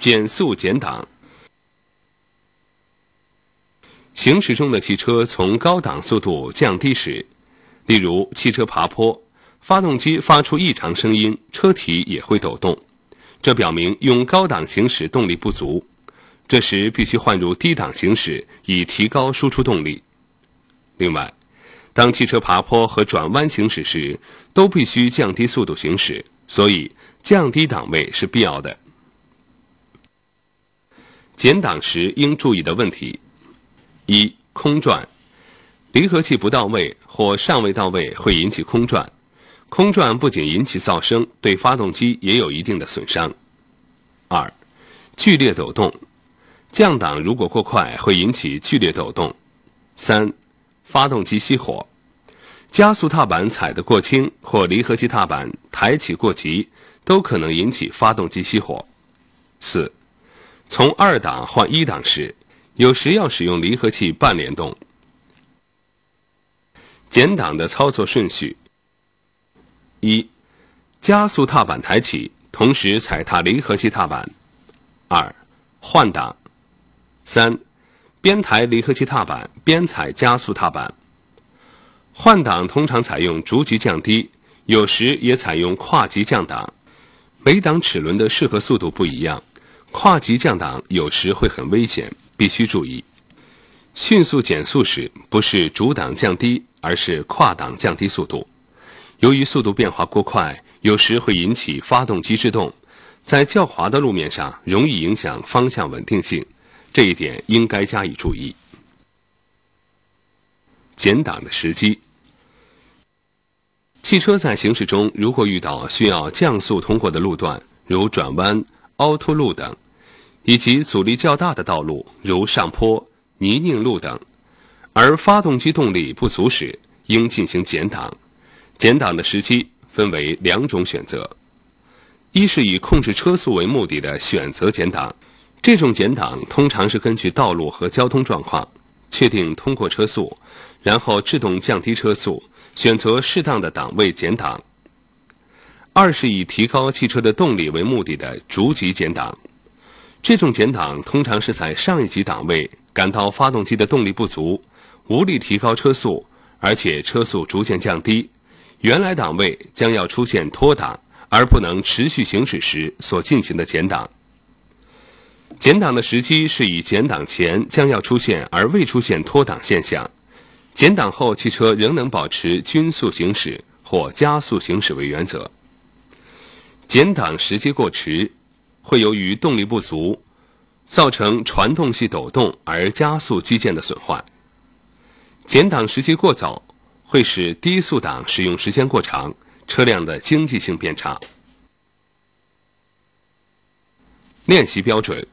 减速减档。行驶中的汽车从高档速度降低时，例如汽车爬坡，发动机发出异常声音，车体也会抖动，这表明用高档行驶动力不足。这时必须换入低档行驶，以提高输出动力。另外，当汽车爬坡和转弯行驶时，都必须降低速度行驶，所以降低档位是必要的。减档时应注意的问题：一、空转，离合器不到位或尚未到位会引起空转，空转不仅引起噪声，对发动机也有一定的损伤。二、剧烈抖动。降档如果过快，会引起剧烈抖动。三、发动机熄火，加速踏板踩得过轻或离合器踏板抬起过急，都可能引起发动机熄火。四、从二档换一档时，有时要使用离合器半联动。减档的操作顺序：一、加速踏板抬起，同时踩踏离合器踏板；二、换挡。三，边抬离合器踏板边踩加速踏板。换挡通常采用逐级降低，有时也采用跨级降档。每档齿轮的适合速度不一样，跨级降档有时会很危险，必须注意。迅速减速时，不是主档降低，而是跨档降低速度。由于速度变化过快，有时会引起发动机制动，在较滑的路面上容易影响方向稳定性。这一点应该加以注意。减档的时机，汽车在行驶中如果遇到需要降速通过的路段，如转弯、凹凸路等，以及阻力较大的道路，如上坡、泥泞路等，而发动机动力不足时，应进行减档。减档的时机分为两种选择：一是以控制车速为目的的选择减档。这种减档通常是根据道路和交通状况，确定通过车速，然后制动降低车速，选择适当的档位减档。二是以提高汽车的动力为目的的逐级减档，这种减档通常是在上一级档位感到发动机的动力不足，无力提高车速，而且车速逐渐降低，原来档位将要出现脱档而不能持续行驶时所进行的减档。减档的时机是以减档前将要出现而未出现脱档现象，减档后汽车仍能保持均速行驶或加速行驶为原则。减档时机过迟，会由于动力不足，造成传动系抖动而加速机件的损坏。减档时机过早，会使低速档使用时间过长，车辆的经济性变差。练习标准。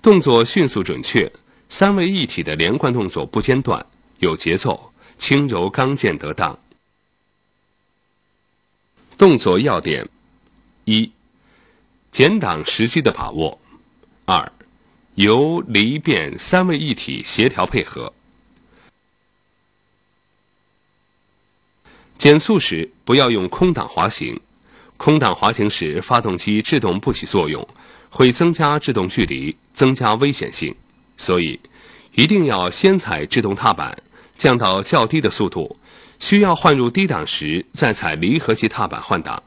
动作迅速准确，三位一体的连贯动作不间断，有节奏，轻柔刚健得当。动作要点：一、减档时机的把握；二、由离变三位一体协调配合。减速时不要用空档滑行，空档滑行时发动机制动不起作用。会增加制动距离，增加危险性，所以一定要先踩制动踏板，降到较低的速度，需要换入低档时再踩离合器踏板换挡。